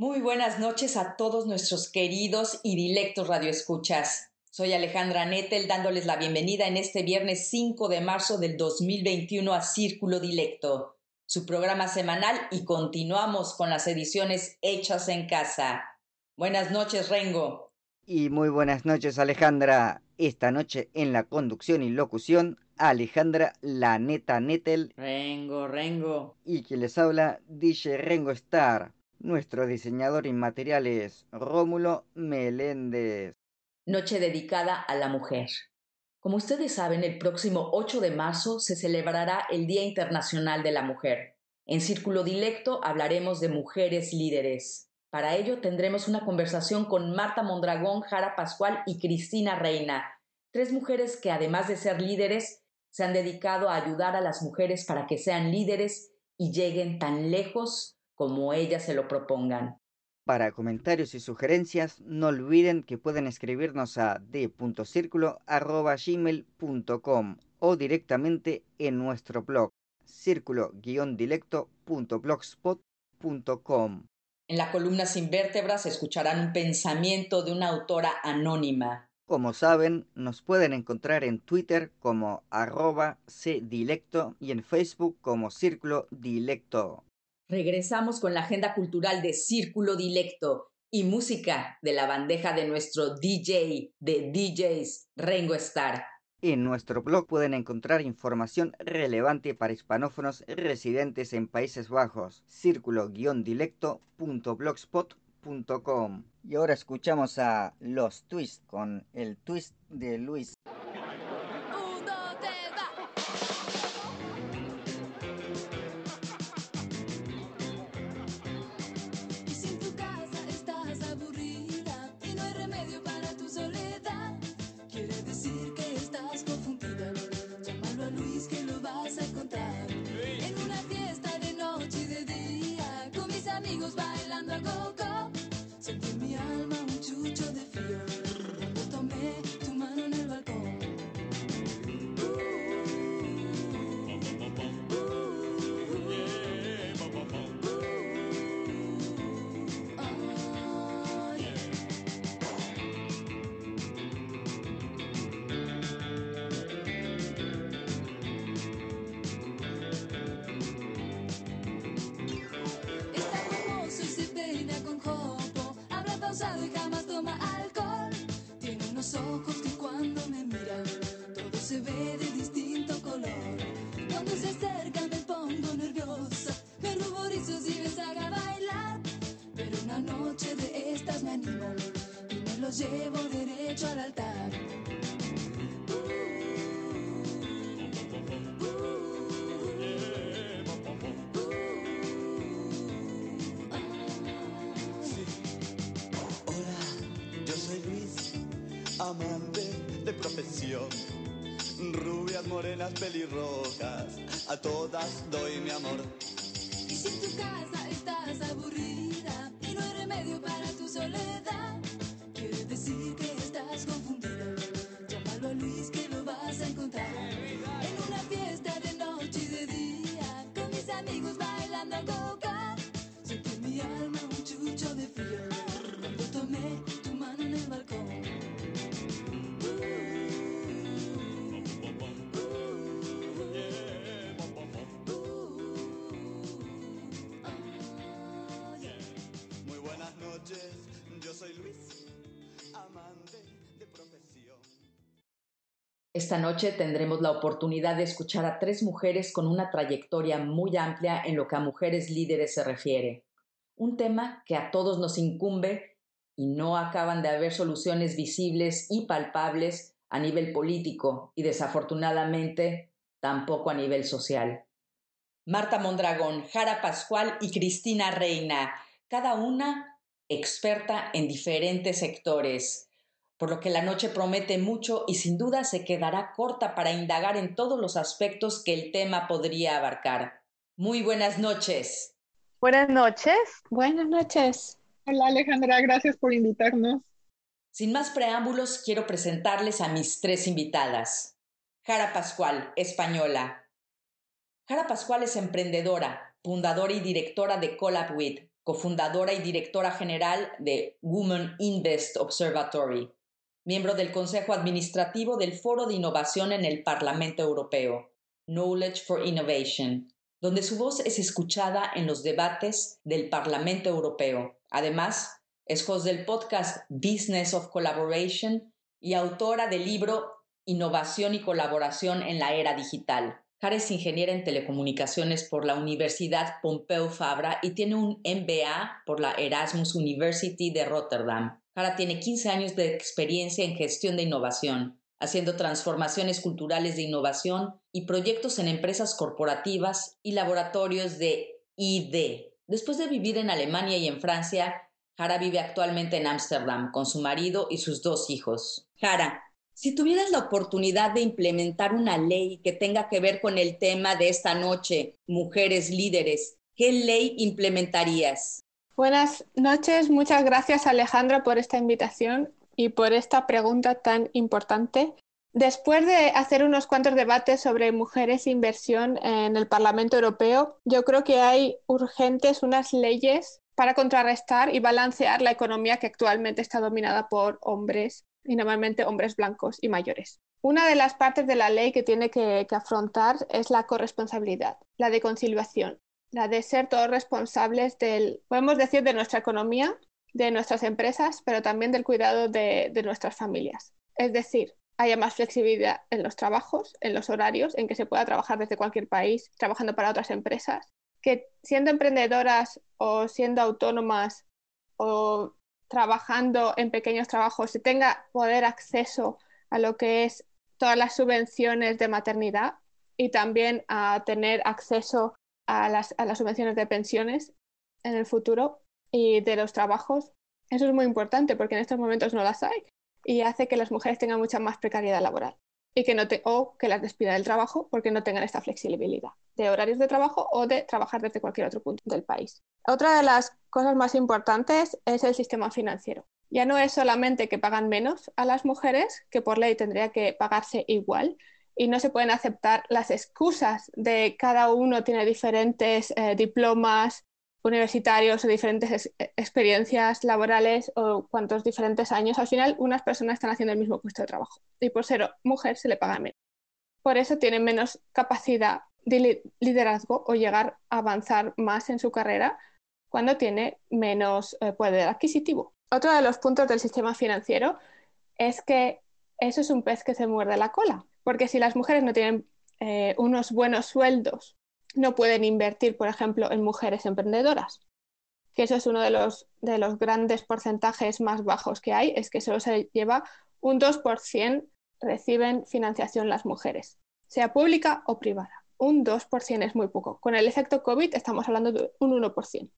Muy buenas noches a todos nuestros queridos y dilectos radioescuchas. Soy Alejandra Nettel dándoles la bienvenida en este viernes 5 de marzo del 2021 a Círculo Dilecto, su programa semanal y continuamos con las ediciones hechas en casa. Buenas noches, Rengo. Y muy buenas noches, Alejandra. Esta noche en la conducción y locución, Alejandra La Neta Nettel. Rengo, Rengo. Y quien les habla, DJ Rengo Star. Nuestro diseñador inmaterial es Rómulo Meléndez. Noche dedicada a la mujer. Como ustedes saben, el próximo 8 de marzo se celebrará el Día Internacional de la Mujer. En Círculo Dilecto hablaremos de mujeres líderes. Para ello tendremos una conversación con Marta Mondragón, Jara Pascual y Cristina Reina, tres mujeres que además de ser líderes, se han dedicado a ayudar a las mujeres para que sean líderes y lleguen tan lejos como ellas se lo propongan. Para comentarios y sugerencias, no olviden que pueden escribirnos a d.circulo.gmail.com o directamente en nuestro blog círculo-dilecto.blogspot.com. En la columna Sin Vértebras escucharán un pensamiento de una autora anónima. Como saben, nos pueden encontrar en Twitter como arroba cdilecto y en Facebook como Círculo Dilecto. Regresamos con la agenda cultural de Círculo Dilecto y música de la bandeja de nuestro DJ de DJs Rengo Star. En nuestro blog pueden encontrar información relevante para hispanófonos residentes en Países Bajos, círculo-dilecto.blogspot.com. Y ahora escuchamos a Los Twist con el twist de Luis. Llevo derecho al altar. Hola, yo soy Luis, amante de profesión. Rubias, morenas, pelirrojas, a todas doy mi amor. Y si tu Esta noche tendremos la oportunidad de escuchar a tres mujeres con una trayectoria muy amplia en lo que a mujeres líderes se refiere. Un tema que a todos nos incumbe y no acaban de haber soluciones visibles y palpables a nivel político y desafortunadamente tampoco a nivel social. Marta Mondragón, Jara Pascual y Cristina Reina. cada una experta en diferentes sectores, por lo que la noche promete mucho y sin duda se quedará corta para indagar en todos los aspectos que el tema podría abarcar. Muy buenas noches. Buenas noches. Buenas noches. Hola Alejandra, gracias por invitarnos. Sin más preámbulos, quiero presentarles a mis tres invitadas. Jara Pascual, española. Jara Pascual es emprendedora, fundadora y directora de CollabWith, cofundadora y directora general de Women Invest Observatory, miembro del Consejo Administrativo del Foro de Innovación en el Parlamento Europeo, Knowledge for Innovation, donde su voz es escuchada en los debates del Parlamento Europeo. Además, es host del podcast Business of Collaboration y autora del libro Innovación y Colaboración en la Era Digital. Jara es ingeniera en telecomunicaciones por la Universidad Pompeu Fabra y tiene un MBA por la Erasmus University de Rotterdam. Jara tiene 15 años de experiencia en gestión de innovación, haciendo transformaciones culturales de innovación y proyectos en empresas corporativas y laboratorios de ID. Después de vivir en Alemania y en Francia, Jara vive actualmente en Ámsterdam con su marido y sus dos hijos. Jara, si tuvieras la oportunidad de implementar una ley que tenga que ver con el tema de esta noche, mujeres líderes, ¿qué ley implementarías? Buenas noches, muchas gracias Alejandra por esta invitación y por esta pregunta tan importante. Después de hacer unos cuantos debates sobre mujeres e inversión en el Parlamento Europeo, yo creo que hay urgentes unas leyes para contrarrestar y balancear la economía que actualmente está dominada por hombres y normalmente hombres blancos y mayores. Una de las partes de la ley que tiene que, afrontar es la corresponsabilidad, la de conciliación, la de ser todos responsables del, podemos decir, de nuestra economía, de nuestras empresas, pero también del cuidado de, de nuestras familias. Es decir, haya más flexibilidad en los trabajos, en los horarios, en que se pueda trabajar desde cualquier país, trabajando para otras empresas, que siendo emprendedoras o siendo autónomas o trabajando en pequeños trabajos se tenga poder acceso a lo que es todas las subvenciones de maternidad y también a tener acceso a las, subvenciones de pensiones en el futuro y de los trabajos. Eso es muy importante porque en estos momentos no las hay y hace que las mujeres tengan mucha más precariedad laboral y que no o que las despida del trabajo porque no tengan esta flexibilidad de horarios de trabajo o de trabajar desde cualquier otro punto del país. Otra de las cosas más importantes es el sistema financiero. Ya no es solamente que pagan menos a las mujeres, que por ley tendría que pagarse igual, y no se pueden aceptar las excusas de cada uno tiene diferentes eh, diplomas universitarios o diferentes experiencias laborales o cuantos diferentes años. Al final, unas personas están haciendo el mismo puesto de trabajo y por ser mujer se le paga menos. Por eso tienen menos capacidad de liderazgo o llegar a avanzar más en su carrera cuando tiene menos eh, poder adquisitivo. Otro de los puntos del sistema financiero es que eso es un pez que se muerde la cola, porque si las mujeres no tienen eh, unos buenos sueldos, no pueden invertir, por ejemplo, en mujeres emprendedoras, que eso es uno de los, de los grandes porcentajes más bajos que hay, es que solo se lleva un 2% reciben financiación las mujeres, sea pública o privada. Un 2% es muy poco. Con el efecto COVID estamos hablando de un 1%.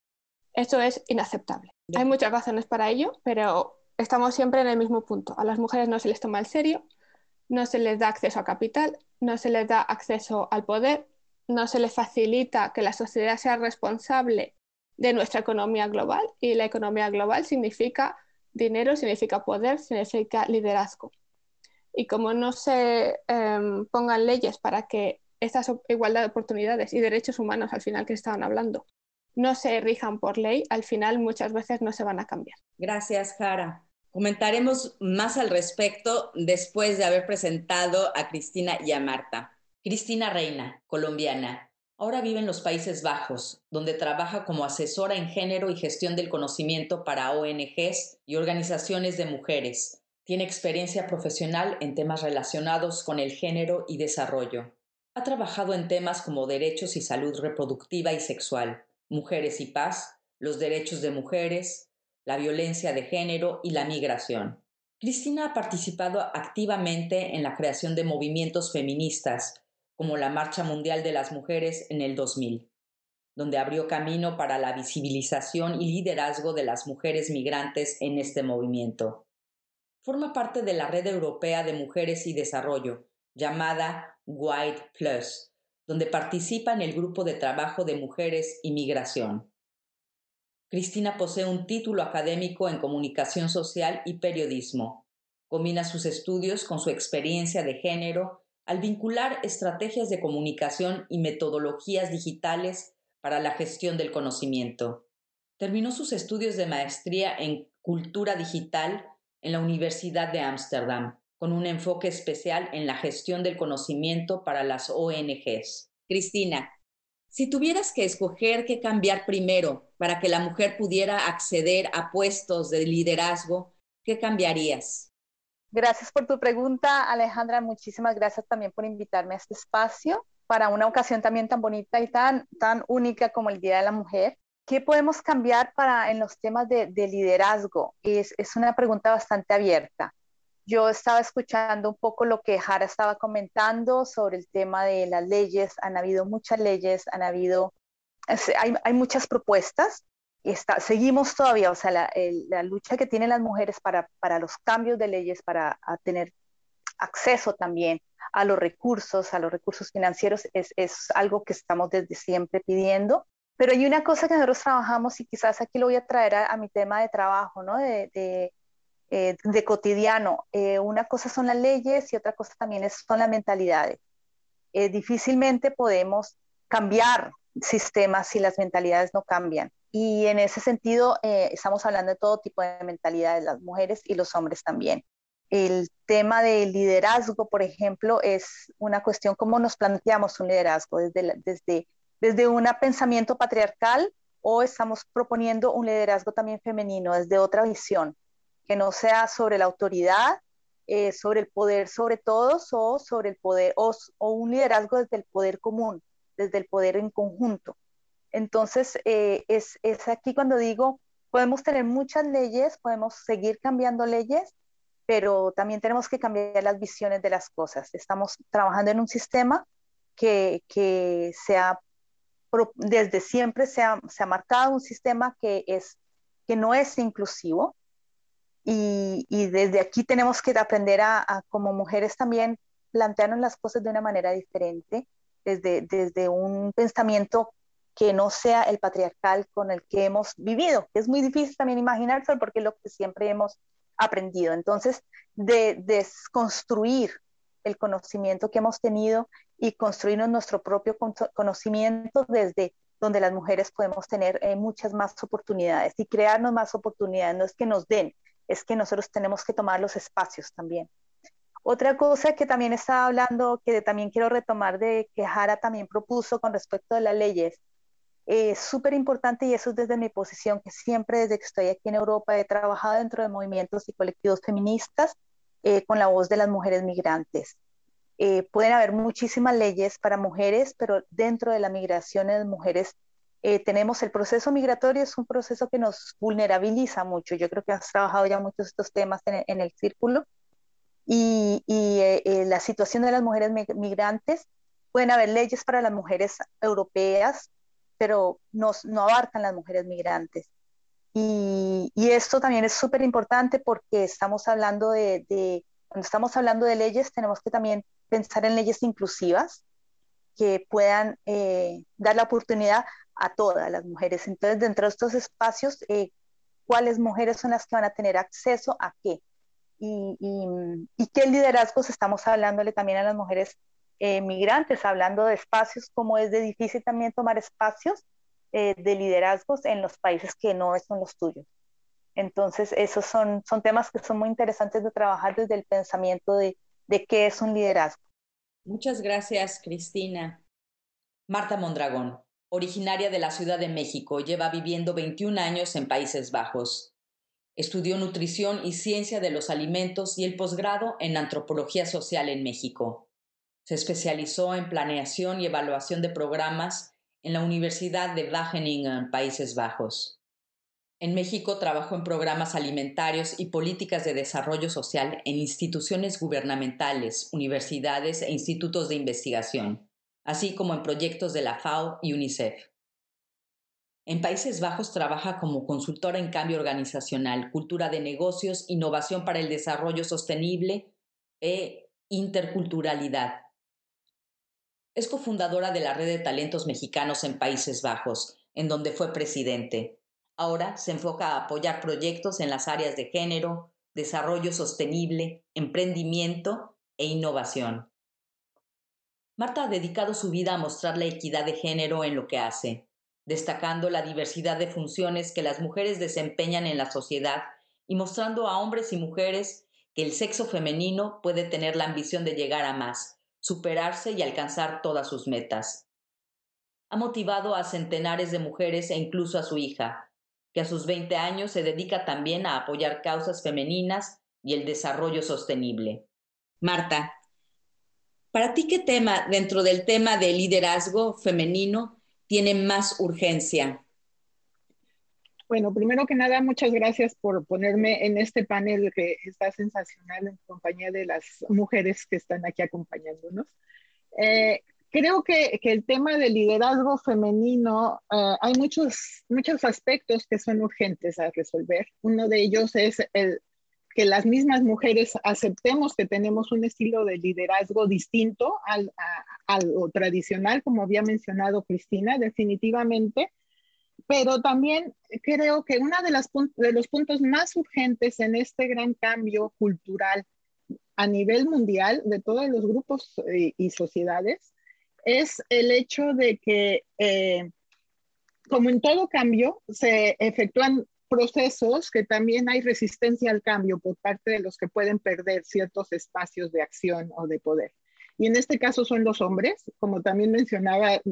Esto es inaceptable. Hay muchas razones para ello, pero estamos siempre en el mismo punto. A las mujeres no se les toma en serio, no se les da acceso a capital, no se les da acceso al poder, no se les facilita que la sociedad sea responsable de nuestra economía global y la economía global significa dinero, significa poder, significa liderazgo. Y como no se em, pongan leyes para que estas igualdad de oportunidades y derechos humanos al final que estaban hablando no se rijan por ley, al final muchas veces no se van a cambiar. Gracias, Jara. Comentaremos más al respecto después de haber presentado a Cristina y a Marta. Cristina Reina, colombiana. Ahora vive en los Países Bajos, donde trabaja como asesora en género y gestión del conocimiento para ONGs y organizaciones de mujeres. Tiene experiencia profesional en temas relacionados con el género y desarrollo. Ha trabajado en temas como derechos y salud reproductiva y sexual, Mujeres y Paz, los derechos de mujeres, la violencia de género y la migración. Cristina ha participado activamente en la creación de movimientos feministas, como la Marcha Mundial de las Mujeres en el 2000. donde abrió camino para la visibilización y liderazgo de las mujeres migrantes en este movimiento. Forma parte de la Red Europea de Mujeres y Desarrollo, llamada White Plus, donde participa en el grupo de trabajo de mujeres y migración. Cristina posee un título académico en comunicación social y periodismo. Combina sus estudios con su experiencia de género al vincular estrategias de comunicación y metodologías digitales para la gestión del conocimiento. Terminó sus estudios de maestría en cultura digital en la Universidad de Ámsterdam, con un enfoque especial en la gestión del conocimiento para las ONGs. Cristina, si tuvieras que escoger qué cambiar primero para que la mujer pudiera acceder a puestos de liderazgo, ¿qué cambiarías? Gracias por tu pregunta, Alejandra. Muchísimas gracias también por invitarme a este espacio para una ocasión también tan bonita y tan, tan única como el Día de la Mujer. ¿Qué podemos cambiar para en los temas de, de liderazgo? Es, una pregunta bastante abierta. Yo estaba escuchando un poco lo que Jara estaba comentando sobre el tema de las leyes. Han habido muchas leyes, han habido, hay, hay muchas propuestas. Y está, seguimos todavía, o sea, la, la, lucha que tienen las mujeres para, para los cambios de leyes, para tener acceso también a los recursos, a los recursos financieros, es, es, algo que estamos desde siempre pidiendo. Pero hay una cosa que nosotros trabajamos y quizás aquí lo voy a traer a, a mi tema de trabajo, ¿no? De, de, eh, de cotidiano. Eh, una cosa son las leyes y otra cosa también son las mentalidades. Eh, difícilmente podemos cambiar sistemas si las mentalidades no cambian. Y en ese sentido, eh, estamos hablando de todo tipo de mentalidades, las mujeres y los hombres también. El tema del liderazgo, por ejemplo, es una cuestión cómo nos planteamos un liderazgo desde, desde, desde un pensamiento patriarcal o estamos proponiendo un liderazgo también femenino desde otra visión, que no sea sobre la autoridad, eh, sobre el poder sobre todos o sobre el poder o, un liderazgo desde el poder común, desde el poder en conjunto. Entonces, eh, es, es aquí cuando digo, podemos tener muchas leyes, podemos seguir cambiando leyes, pero también tenemos que cambiar las visiones de las cosas. Estamos trabajando en un sistema que, que se ha, desde siempre se ha, se ha, marcado un sistema que, es, que no es inclusivo y, y desde aquí tenemos que aprender a, a, como mujeres también, plantearnos las cosas de una manera diferente, desde, desde un pensamiento que no sea el patriarcal con el que hemos vivido. Es muy difícil también imaginarse porque es lo que siempre hemos aprendido. Entonces, de desconstruir el conocimiento que hemos tenido y construirnos nuestro propio conocimiento desde donde las mujeres podemos tener eh, muchas más oportunidades y crearnos más oportunidades. No es que nos den, es que nosotros tenemos que tomar los espacios también. Otra cosa que también estaba hablando, que también quiero retomar de que Jara también propuso con respecto a las leyes, es eh, súper importante y eso es desde mi posición, que siempre desde que estoy aquí en Europa he trabajado dentro de movimientos y colectivos feministas eh, con la voz de las mujeres migrantes. Eh, pueden haber muchísimas leyes para mujeres, pero dentro de la migración de mujeres eh, tenemos el proceso migratorio, es un proceso que nos vulnerabiliza mucho. Yo creo que has trabajado ya muchos de estos temas en, en el círculo. Y, y la situación de las mujeres migrantes, pueden haber leyes para las mujeres europeas, pero nos, no abarcan las mujeres migrantes. Y, y esto también es súper importante porque estamos hablando de, de, cuando estamos hablando de leyes, tenemos que también pensar en leyes inclusivas que puedan eh, dar la oportunidad a todas las mujeres. Entonces, dentro de estos espacios, eh, ¿cuáles mujeres son las que van a tener acceso a qué? Y, y, y qué liderazgos estamos hablándole también a las mujeres eh, migrantes, hablando de espacios, como es de difícil también tomar espacios eh, de liderazgos en los países que no son los tuyos. Entonces, esos son, son temas que son muy interesantes de trabajar desde el pensamiento de, de qué es un liderazgo. Muchas gracias, Cristina. Marta Mondragón, originaria de la Ciudad de México, lleva viviendo 21 años en Países Bajos. Estudió nutrición y ciencia de los alimentos y el posgrado en antropología social en México. Se especializó en planeación y evaluación de programas en la Universidad de Wageningen, Países Bajos. En México trabajó en programas alimentarios y políticas de desarrollo social en instituciones gubernamentales, universidades e institutos de investigación, así como en proyectos de la FAO y UNICEF. En Países Bajos trabaja como consultora en cambio organizacional, cultura de negocios, innovación para el desarrollo sostenible e interculturalidad. Es cofundadora de la Red de Talentos Mexicanos en Países Bajos, en donde fue presidente. Ahora se enfoca a apoyar proyectos en las áreas de género, desarrollo sostenible, emprendimiento e innovación. Marta ha dedicado su vida a mostrar la equidad de género en lo que hace, destacando la diversidad de funciones que las mujeres desempeñan en la sociedad y mostrando a hombres y mujeres que el sexo femenino puede tener la ambición de llegar a más, superarse y alcanzar todas sus metas. Ha motivado a centenares de mujeres e incluso a su hija, que a sus 20 años se dedica también a apoyar causas femeninas y el desarrollo sostenible. Marta, ¿para ti qué tema dentro del tema de liderazgo femenino tiene más urgencia? Bueno, primero que nada, muchas gracias por ponerme en este panel que está sensacional en compañía de las mujeres que están aquí acompañándonos. Eh, creo que, que, el tema del liderazgo femenino, uh, hay muchos, muchos aspectos que son urgentes a resolver. Uno de ellos es el, que las mismas mujeres aceptemos que tenemos un estilo de liderazgo distinto al, a, al tradicional, como había mencionado Cristina, definitivamente. Pero también creo que uno de, de, los puntos más urgentes en este gran cambio cultural a nivel mundial de todos los grupos y, y sociedades es el hecho de que, eh, como en todo cambio, se efectúan procesos que también hay resistencia al cambio por parte de los que pueden perder ciertos espacios de acción o de poder. Y en este caso son los hombres, como también mencionaba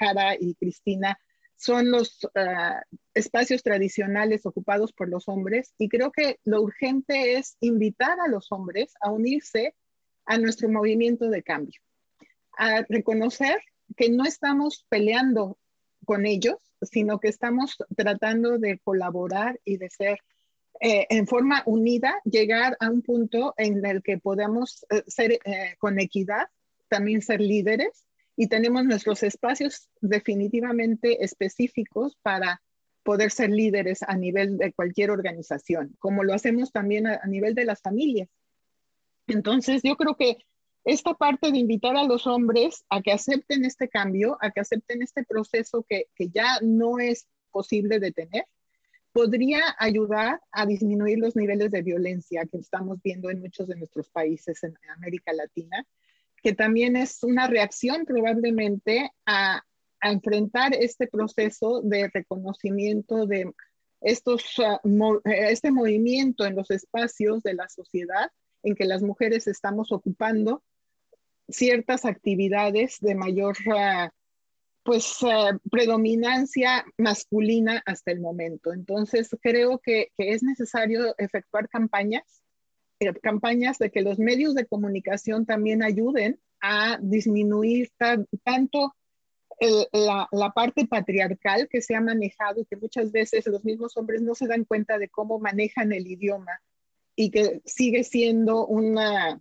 Jara y Cristina, son los uh, espacios tradicionales ocupados por los hombres y creo que lo urgente es invitar a los hombres a unirse a nuestro movimiento de cambio, a reconocer que no estamos peleando con ellos, sino que estamos tratando de colaborar y de ser eh, en forma unida, llegar a un punto en el que podamos eh, ser eh, con equidad, también ser líderes y tenemos nuestros espacios definitivamente específicos para poder ser líderes a nivel de cualquier organización, como lo hacemos también a, a, nivel de las familias. Entonces, yo creo que esta parte de invitar a los hombres a que acepten este cambio, a que acepten este proceso que, que ya no es posible detener, podría ayudar a disminuir los niveles de violencia que estamos viendo en muchos de nuestros países en América Latina que también es una reacción probablemente a, a enfrentar este proceso de reconocimiento de estos, uh, mo este movimiento en los espacios de la sociedad en que las mujeres estamos ocupando ciertas actividades de mayor uh, pues uh, predominancia masculina hasta el momento. Entonces creo que, que es necesario efectuar campañas eh, campañas de que los medios de comunicación también ayuden a disminuir tanto el, la, la, parte patriarcal que se ha manejado y que muchas veces los mismos hombres no se dan cuenta de cómo manejan el idioma y que sigue siendo una,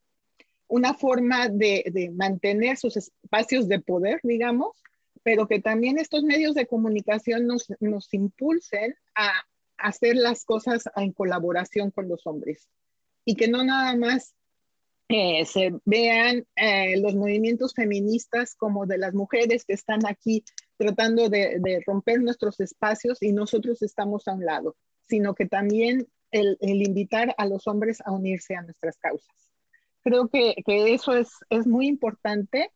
una forma de, mantener sus espacios de poder, digamos, pero que también estos medios de comunicación nos, nos impulsen a hacer las cosas en colaboración con los hombres y que no nada más eh, se vean eh, los movimientos feministas como de las mujeres que están aquí tratando de, romper nuestros espacios y nosotros estamos a un lado, sino que también el invitar a los hombres a unirse a nuestras causas. Creo que, que eso es, es, muy importante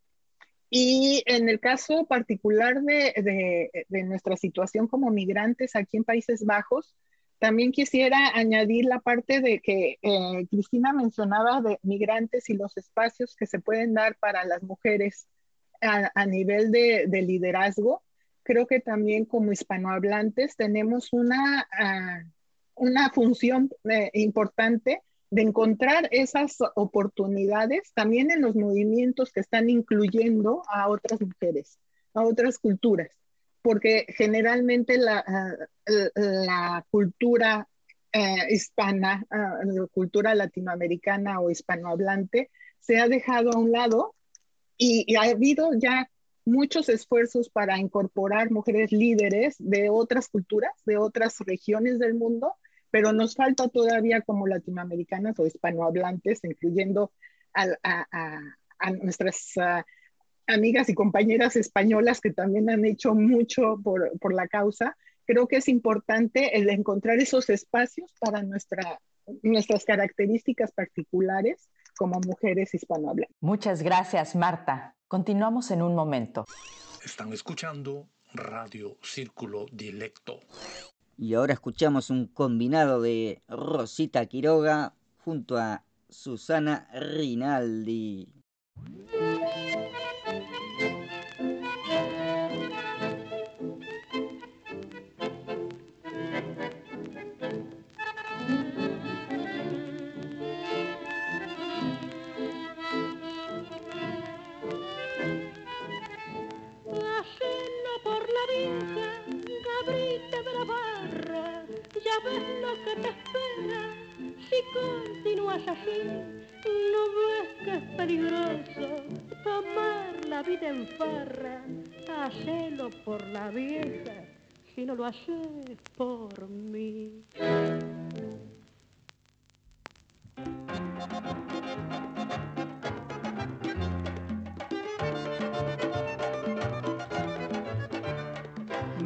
y en el caso particular de, de, de nuestra situación como migrantes aquí en Países Bajos, también quisiera añadir la parte de que eh, Cristina mencionaba de migrantes y los espacios que se pueden dar para las mujeres a, a nivel de, de, liderazgo. Creo que también como hispanohablantes tenemos una, uh, una función eh, importante de encontrar esas oportunidades también en los movimientos que están incluyendo a otras mujeres, a otras culturas porque generalmente la, la cultura eh, hispana, la cultura latinoamericana o hispanohablante se ha dejado a un lado y, ha habido ya muchos esfuerzos para incorporar mujeres líderes de otras culturas, de otras regiones del mundo, pero nos falta todavía como latinoamericanas o hispanohablantes, incluyendo a, nuestras amigas y compañeras españolas que también han hecho mucho por, por la causa. Creo que es importante el encontrar esos espacios para nuestra, nuestras características particulares como mujeres hispanohablantes. Muchas gracias, Marta. Continuamos en un momento. Están escuchando Radio Círculo Dilecto. Y ahora escuchamos un combinado de Rosita Quiroga junto a Susana Rinaldi. Lo que te espera si continúas así. No ves que es peligroso tomar la vida en farra. Hacelo por la vieja si no lo haces por mí.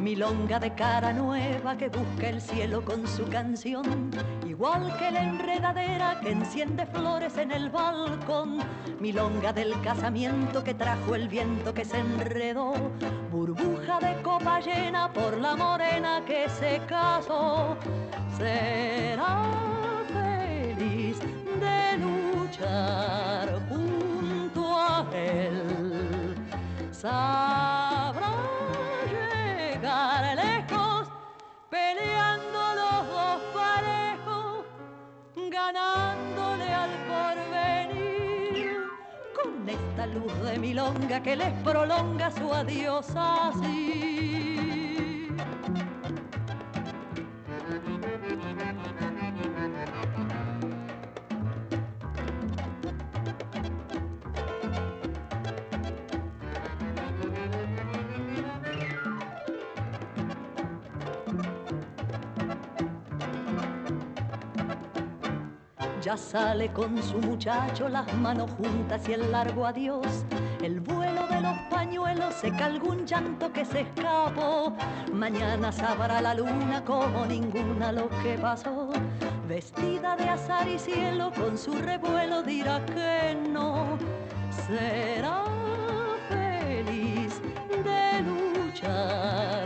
Milonga de cara nueva que busca el cielo con su canción, igual que la enredadera que enciende flores en el balcón, milonga del casamiento que trajo el viento que se enredó, burbuja de copa llena por la morena que se casó, será feliz de luchar junto a él. Ganándole al porvenir, con esta luz de milonga que les prolonga su adiós así. Ya sale con su muchacho las manos juntas y el largo adiós. El vuelo de los pañuelos seca algún llanto que se escapó. Mañana sabrá la luna como ninguna lo que pasó. Vestida de azar y cielo con su revuelo dirá que no. Será feliz de luchar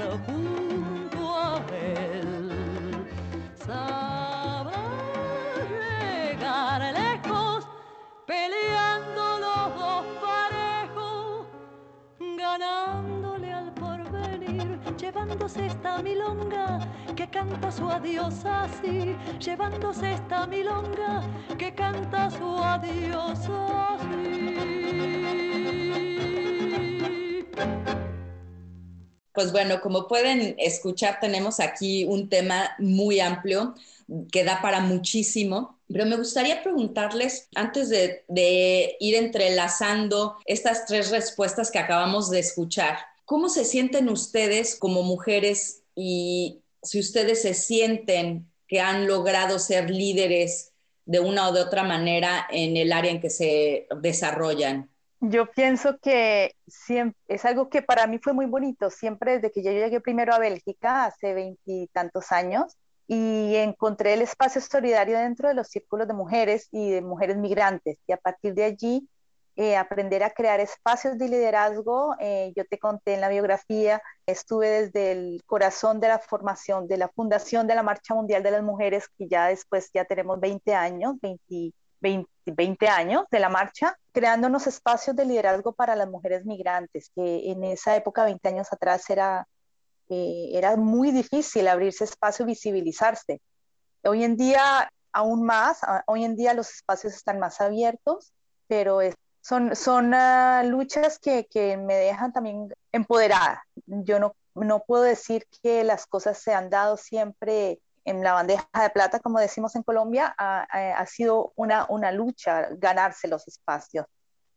llevándose esta milonga que canta su adiós así, llevándose esta milonga que canta su adiós así. Pues bueno, como pueden escuchar, tenemos aquí un tema muy amplio que da para muchísimo. Pero me gustaría preguntarles, antes de, ir entrelazando estas tres respuestas que acabamos de escuchar, ¿cómo se sienten ustedes como mujeres y si ustedes se sienten que han logrado ser líderes de una o de otra manera en el área en que se desarrollan? Yo pienso que es algo que para mí fue muy bonito, siempre desde que yo llegué primero a Bélgica hace veintitantos años, y encontré el espacio solidario dentro de los círculos de mujeres y de mujeres migrantes. Y a partir de allí, eh, aprender a crear espacios de liderazgo. Eh, yo te conté en la biografía, estuve desde el corazón de la formación, de la fundación de la Marcha Mundial de las Mujeres, que ya después ya tenemos 20 años, 20, 20, 20 años de la marcha, creando unos espacios de liderazgo para las mujeres migrantes, que en esa época, 20 años atrás, era eh, era muy difícil abrirse espacio y visibilizarse. Hoy en día, aún más, hoy en día los espacios están más abiertos, pero son, son ah, luchas que, que, me dejan también empoderada. Yo no, no puedo decir que las cosas se han dado siempre en la bandeja de plata, como decimos en Colombia, ha, ha sido una, una lucha ganarse los espacios.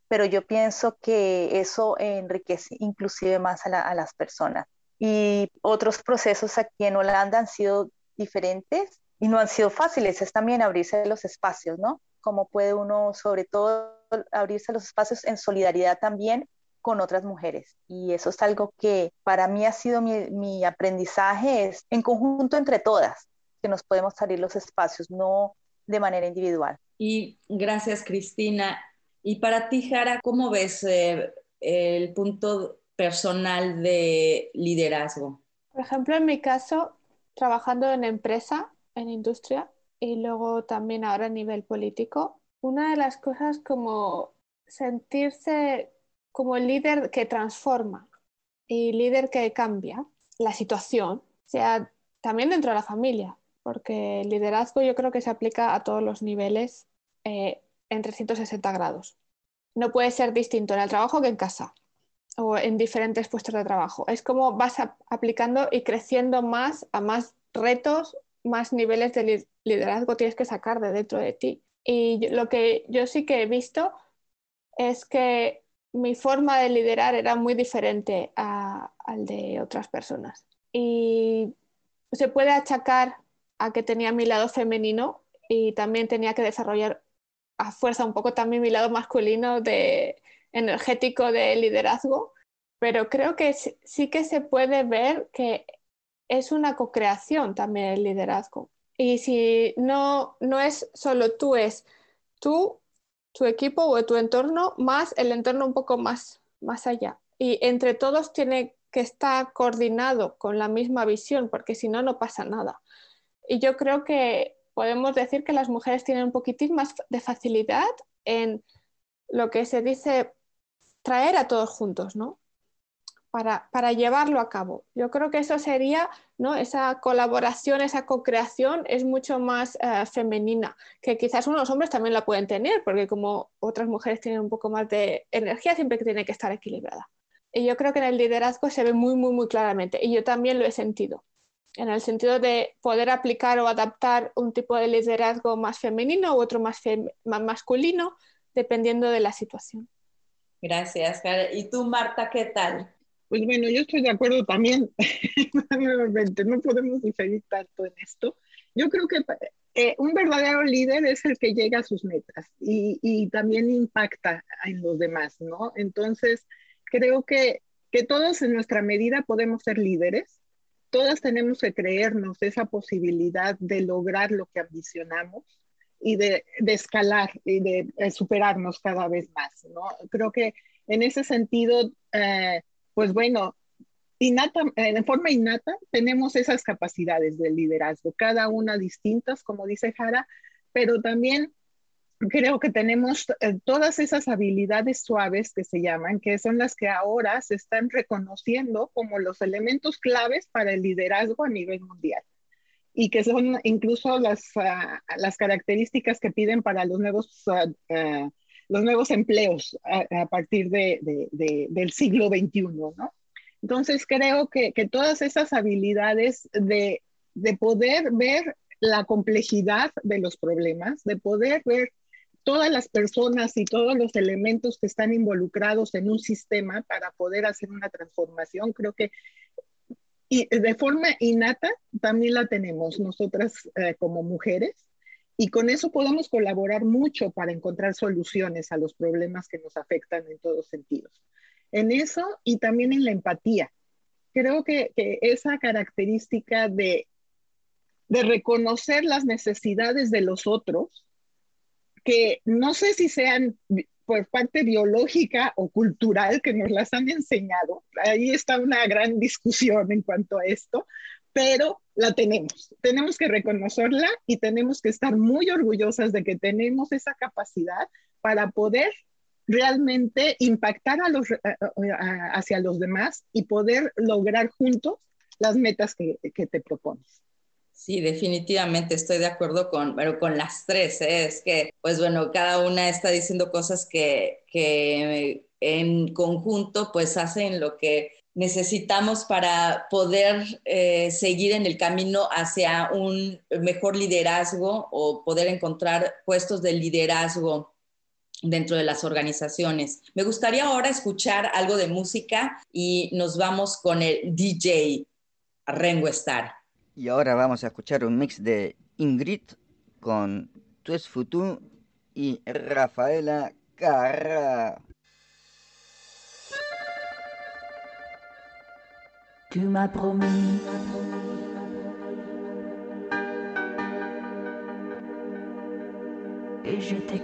pero yo pienso que eso enriquece inclusive más a, a las personas. Y otros procesos aquí en Holanda han sido diferentes y no han sido fáciles, es también abrirse los espacios, ¿no? Cómo puede uno, sobre todo, abrirse los espacios en solidaridad también con otras mujeres. Y eso es algo que para mí ha sido mi, mi aprendizaje, es en conjunto entre todas, que nos podemos abrir los espacios, no de manera individual. Y gracias, Cristina. Y para ti, Jara, ¿cómo ves eh, el punto personal de liderazgo? Por ejemplo, en mi caso, trabajando en empresa, en industria, y luego también ahora a nivel político, una de las cosas como sentirse como el líder que transforma y líder que cambia la situación, sea, también dentro de la familia, porque el liderazgo yo creo que se aplica a todos los niveles eh, en 360 grados. No puede ser distinto en el trabajo que en casa o en diferentes puestos de trabajo. Es como vas aplicando y creciendo más a más retos, más niveles de liderazgo tienes que sacar de dentro de ti. Y lo que yo sí que he visto es que mi forma de liderar era muy diferente a, al de otras personas. Y se puede achacar a que tenía mi lado femenino y también tenía que desarrollar a fuerza un poco también mi lado masculino de energético de liderazgo, pero creo que sí que se puede ver que es una co-creación también el liderazgo. Y si no, no es solo tú, es tú, tu equipo o tu entorno, más el entorno un poco más, más allá. Y entre todos tiene que estar coordinado con la misma visión, porque si no, no pasa nada. Y yo creo que podemos decir que las mujeres tienen un poquitín más de facilidad en lo que se dice traer a todos juntos, ¿no? Para, llevarlo a cabo. Yo creo que eso sería, ¿no? Esa colaboración, esa co-creación es mucho más uh, femenina, que quizás unos hombres también la pueden tener, porque como otras mujeres tienen un poco más de energía, siempre que tiene que estar equilibrada. Y yo creo que en el liderazgo se ve muy, muy, muy claramente, y yo también lo he sentido en el sentido de poder aplicar o adaptar un tipo de liderazgo más femenino u otro más, más masculino, dependiendo de la situación. Gracias, Karen. ¿Y tú, Marta, qué tal? Pues bueno, yo estoy de acuerdo también, nuevamente, no podemos diferir tanto en esto. Yo creo que eh, un verdadero líder es el que llega a sus metas y, y, también impacta en los demás, ¿no? Entonces, creo que, que todos en nuestra medida podemos ser líderes todas tenemos que creernos esa posibilidad de lograr lo que ambicionamos y de, escalar y de, superarnos cada vez más, ¿no? Creo que en ese sentido, eh, pues bueno, innata, de forma innata tenemos esas capacidades de liderazgo, cada una distintas, como dice Jara, pero también creo que tenemos eh, todas esas habilidades suaves que se llaman, que son las que ahora se están reconociendo como los elementos claves para el liderazgo a nivel mundial y que son incluso las, ah, las características que piden para los nuevos, uh, los nuevos empleos a, partir de, del siglo XXI, ¿no? Entonces creo que, que todas esas habilidades de, de poder ver la complejidad de los problemas, de poder ver todas las personas y todos los elementos que están involucrados en un sistema para poder hacer una transformación, creo que y de forma innata también la tenemos nosotras eh, como mujeres y con eso podemos colaborar mucho para encontrar soluciones a los problemas que nos afectan en todos sentidos. En eso y también en la empatía. Creo que, que esa característica de, de reconocer las necesidades de los otros que no sé si sean por parte biológica o cultural que nos las han enseñado. Ahí está una gran discusión en cuanto a esto, pero la tenemos. Tenemos que reconocerla y tenemos que estar muy orgullosas de que tenemos esa capacidad para poder realmente impactar a los, hacia los demás y poder lograr juntos las metas que, que te propones. Sí, definitivamente estoy de acuerdo con, pero con las tres. ¿eh? Es que, pues bueno, cada una está diciendo cosas que, que en conjunto pues hacen lo que necesitamos para poder eh, seguir en el camino hacia un mejor liderazgo o poder encontrar puestos de liderazgo dentro de las organizaciones. Me gustaría ahora escuchar algo de música y nos vamos con el DJ Rengo Star. Y ahora vamos a escuchar un mix de Ingrid con Tues Futu y Rafaela Carra. Tu m'as promis et je t'ai.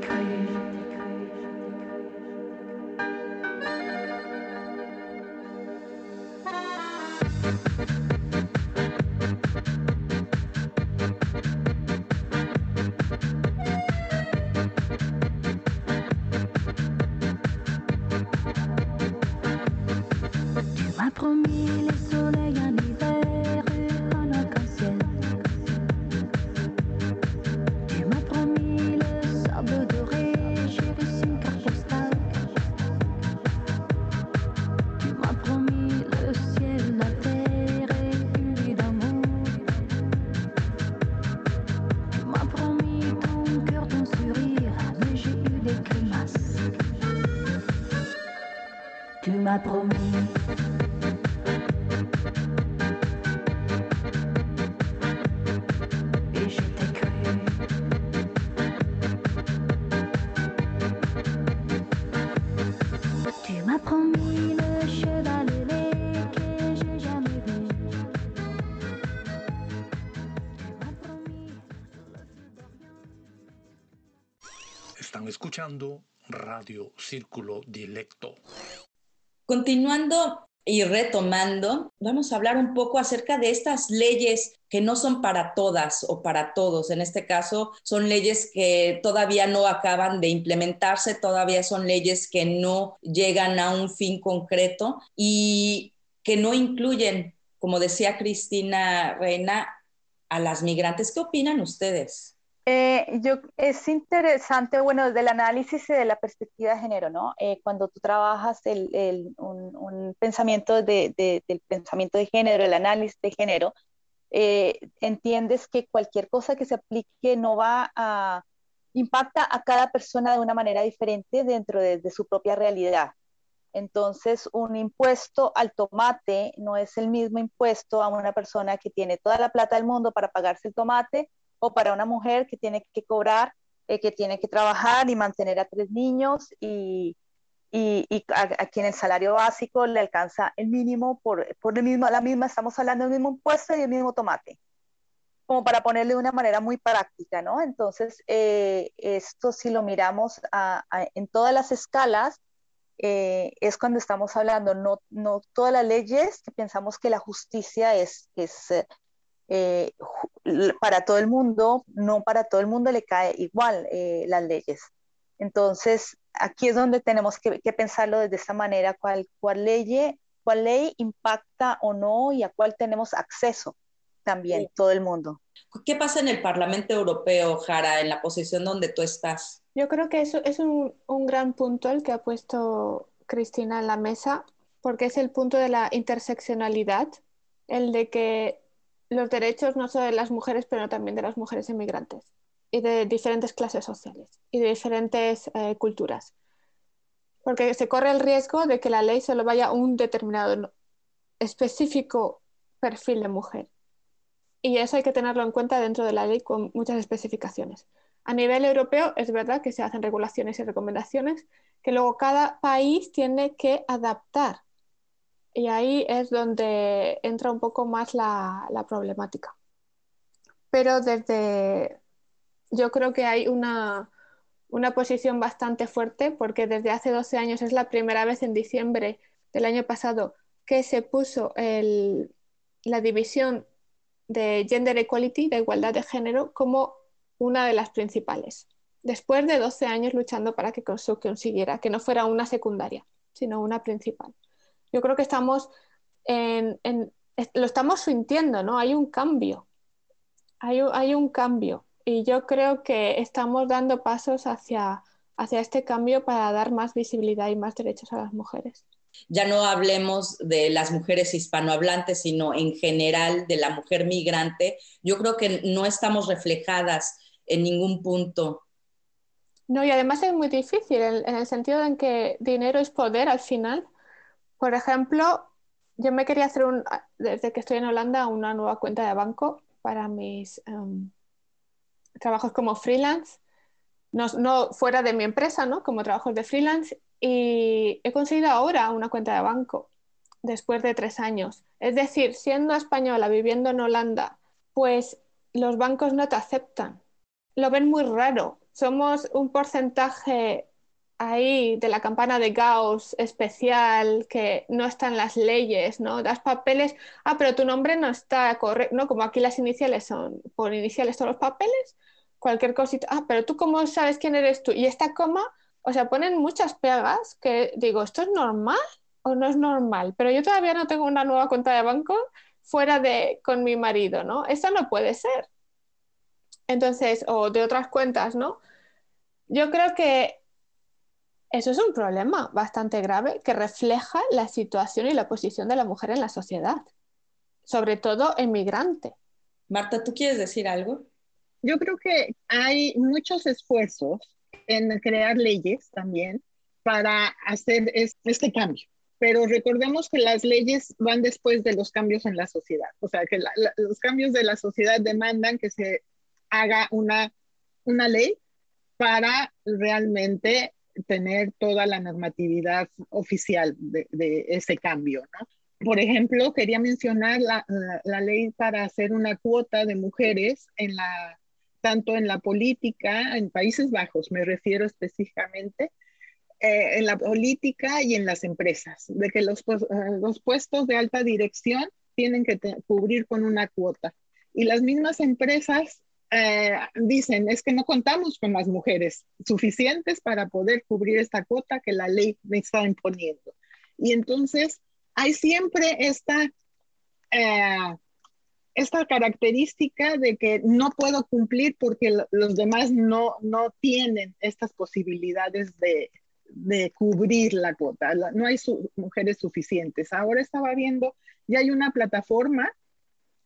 Radio Círculo Dilecto. Continuando y retomando, vamos a hablar un poco acerca de estas leyes que no son para todas o para todos. En este caso, son leyes que todavía no acaban de implementarse, todavía son leyes que no llegan a un fin concreto y que no incluyen, como decía Cristina Reina, a las migrantes. ¿Qué opinan ustedes? Eh, yo, es interesante, bueno, desde el análisis y de la perspectiva de género, ¿no? Eh, cuando tú trabajas el, el- un, un pensamiento de, de- del pensamiento de género, el análisis de género, eh, entiendes que cualquier cosa que se aplique no va a, impacta a cada persona de una manera diferente dentro de, de su propia realidad. Entonces, un impuesto al tomate no es el mismo impuesto a una persona que tiene toda la plata del mundo para pagarse el tomate o para una mujer que tiene que cobrar, eh, que tiene que trabajar y mantener a tres niños y, y, y a, a quien el salario básico le alcanza el mínimo por, por el mismo, la misma, estamos hablando del mismo impuesto y el mismo tomate, como para ponerle de una manera muy práctica, ¿no? Entonces, eh, esto si lo miramos a- a- en todas las escalas, eh, es cuando estamos hablando, no, no todas las leyes, que pensamos que la justicia es, es eh, para todo el mundo, no para todo el mundo le cae igual eh, las leyes. Entonces, aquí es donde tenemos que, que pensarlo de esta manera, cuál, cuál, ley, cuál ley impacta o no y a cuál tenemos acceso también todo el mundo. ¿Qué pasa en el Parlamento Europeo, Jara, en la posición donde tú estás? Yo creo que eso es un, un gran punto el que ha puesto Cristina en la mesa, porque es el punto de la interseccionalidad, el de que los derechos no solo de las mujeres, pero también de las mujeres inmigrantes y de diferentes clases sociales y de diferentes eh, culturas. Porque se corre el riesgo de que la ley solo vaya a un determinado específico perfil de mujer. Y eso hay que tenerlo en cuenta dentro de la ley con muchas especificaciones. A nivel europeo es verdad que se hacen regulaciones y recomendaciones que luego cada país tiene que adaptar. Y ahí es donde entra un poco más la, problemática. Pero desde, yo creo que hay una, una posición bastante fuerte porque desde hace 12 años es la primera vez en diciembre del año pasado que se puso el, la división de gender equality, de igualdad de género, como una de las principales. Después de 12 años luchando para que consiguiera, que no fuera una secundaria, sino una principal. Yo creo que estamos en, en, lo estamos sintiendo, ¿no? Hay un cambio. Hay, hay un cambio. Y yo creo que estamos dando pasos hacia, hacia este cambio para dar más visibilidad y más derechos a las mujeres ya no hablemos de las mujeres hispanohablantes, sino en general de la mujer migrante, yo creo que no estamos reflejadas en ningún punto No, y además es muy difícil en, en el sentido en que dinero es poder al final. Por ejemplo, yo me quería hacer un, desde que estoy en Holanda una nueva cuenta de banco para mis em, trabajos como freelance, no, no fuera de mi empresa, ¿no? Como trabajos de freelance y he conseguido ahora una cuenta de banco después de tres años. Es decir, siendo española, viviendo en Holanda, pues los bancos no te aceptan. Lo ven muy raro. Somos un porcentaje ahí de la campana de Gauss especial que no están las leyes, ¿no? Das papeles, ah, pero tu nombre no está correcto, ¿no? Como aquí las iniciales son por iniciales todos los papeles, cualquier cosita, ah, pero tú cómo sabes quién eres tú. Y esta coma, o sea, ponen muchas pegas que digo, ¿esto es normal o no es normal? Pero yo todavía no tengo una nueva cuenta de banco fuera de con mi marido, ¿no? Eso no puede ser. Entonces, o de otras cuentas, ¿no? Yo creo que eso es un problema bastante grave que refleja la situación y la posición de la mujer en la sociedad, sobre todo emigrante. Marta, ¿tú quieres decir algo? Yo creo que hay muchos esfuerzos en crear leyes también para hacer este cambio. Pero recordemos que las leyes van después de los cambios en la sociedad. O sea, que la, la, los cambios de la sociedad demandan que se haga una, una ley para realmente tener toda la normatividad oficial de, de ese cambio, ¿no? Por ejemplo, quería mencionar la, la, la, ley para hacer una cuota de mujeres en la, tanto en la política, en Países Bajos, me refiero específicamente, eh, en la política y en las empresas, de que los, los puestos de alta dirección tienen que cubrir con una cuota. Y las mismas empresas eh, dicen, es que no contamos con las mujeres suficientes para poder cubrir esta cuota que la ley me está imponiendo. Y entonces hay siempre esta, eh, esta característica de que no puedo cumplir porque los demás no, no tienen estas posibilidades de, de cubrir la cuota. No hay su mujeres suficientes. Ahora estaba viendo, ya hay una plataforma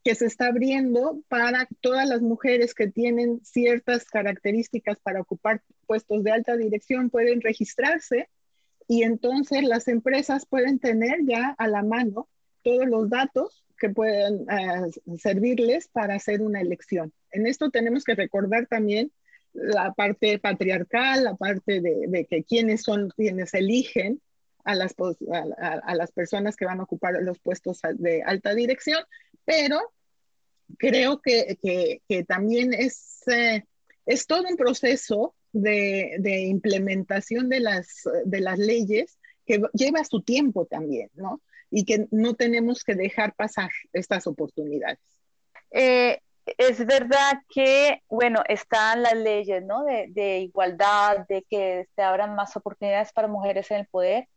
que se está abriendo para todas las mujeres que tienen ciertas características para ocupar puestos de alta dirección, pueden registrarse y entonces las empresas pueden tener ya a la mano todos los datos que pueden uh, servirles para hacer una elección. En esto tenemos que recordar también la parte patriarcal, la parte de, que quiénes son quienes eligen a las, a las personas que van a ocupar los puestos de alta dirección, pero creo que, que, también es, eh, es todo un proceso de, de, implementación de las, de las leyes que lleva su tiempo también, ¿no? Y que no tenemos que dejar pasar estas oportunidades. Eh, es verdad que, bueno, están las leyes, ¿no? De, de igualdad, de que se abran más oportunidades para mujeres en el poder,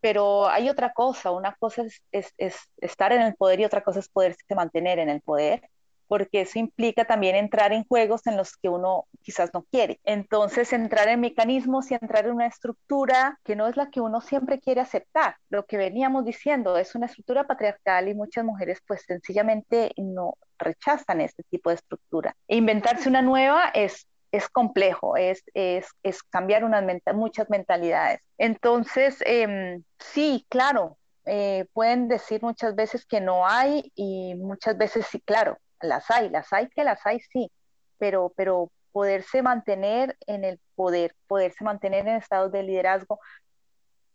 pero hay otra cosa, una cosa es, es, es, estar en el poder y otra cosa es poderse mantener en el poder, porque eso implica también entrar en juegos en los que uno quizás no quiere. Entonces, entrar en mecanismos y entrar en una estructura que no es la que uno siempre quiere aceptar. Lo que veníamos diciendo es una estructura patriarcal y muchas mujeres pues sencillamente no rechazan este tipo de estructura. E inventarse una nueva es es complejo, es, es, es cambiar unas muchas mentalidades. Entonces, eh, sí, claro, eh, pueden decir muchas veces que no hay y muchas veces sí, claro, las hay, las hay que las hay, sí, pero, pero poderse mantener en el poder, poderse mantener en estados de liderazgo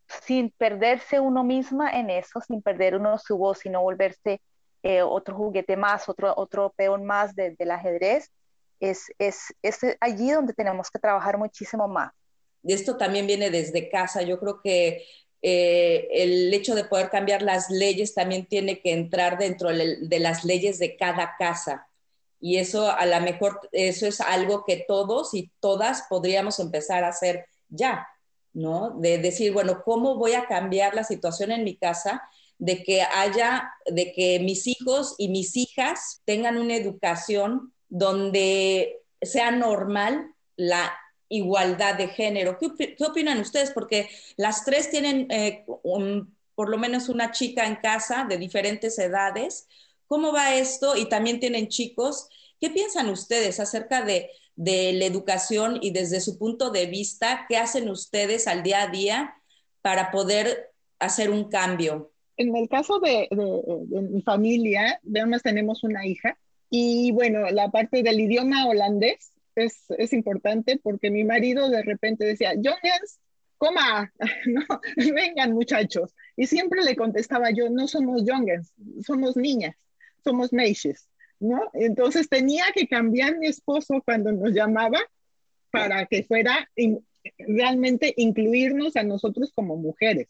sin perderse uno misma en eso, sin perder uno su voz y no volverse eh, otro juguete más, otro, otro peón más de, del ajedrez, es, es, es allí donde tenemos que trabajar muchísimo más. Esto también viene desde casa. Yo creo que eh, el hecho de poder cambiar las leyes también tiene que entrar dentro de las leyes de cada casa. Y eso a lo mejor, eso es algo que todos y todas podríamos empezar a hacer ya, ¿no? De decir, bueno, ¿cómo voy a cambiar la situación en mi casa? De que haya, de que mis hijos y mis hijas tengan una educación donde sea normal la igualdad de género. ¿Qué, opinan ustedes? Porque las tres tienen eh, por lo menos una chica en casa de diferentes edades. ¿Cómo va esto? Y también tienen chicos. ¿Qué piensan ustedes acerca de, la educación y desde su punto de vista, ¿qué hacen ustedes al día a día para poder hacer un cambio? En el caso de, de mi familia, además tenemos una hija y bueno, la parte del idioma holandés es, es importante porque mi marido de repente decía, Jongens, coma, vengan muchachos. Y siempre le contestaba yo, no somos Jongens, somos niñas, somos meisjes, ¿no? Entonces tenía que cambiar mi esposo cuando nos llamaba para que fuera realmente incluirnos a nosotros como mujeres.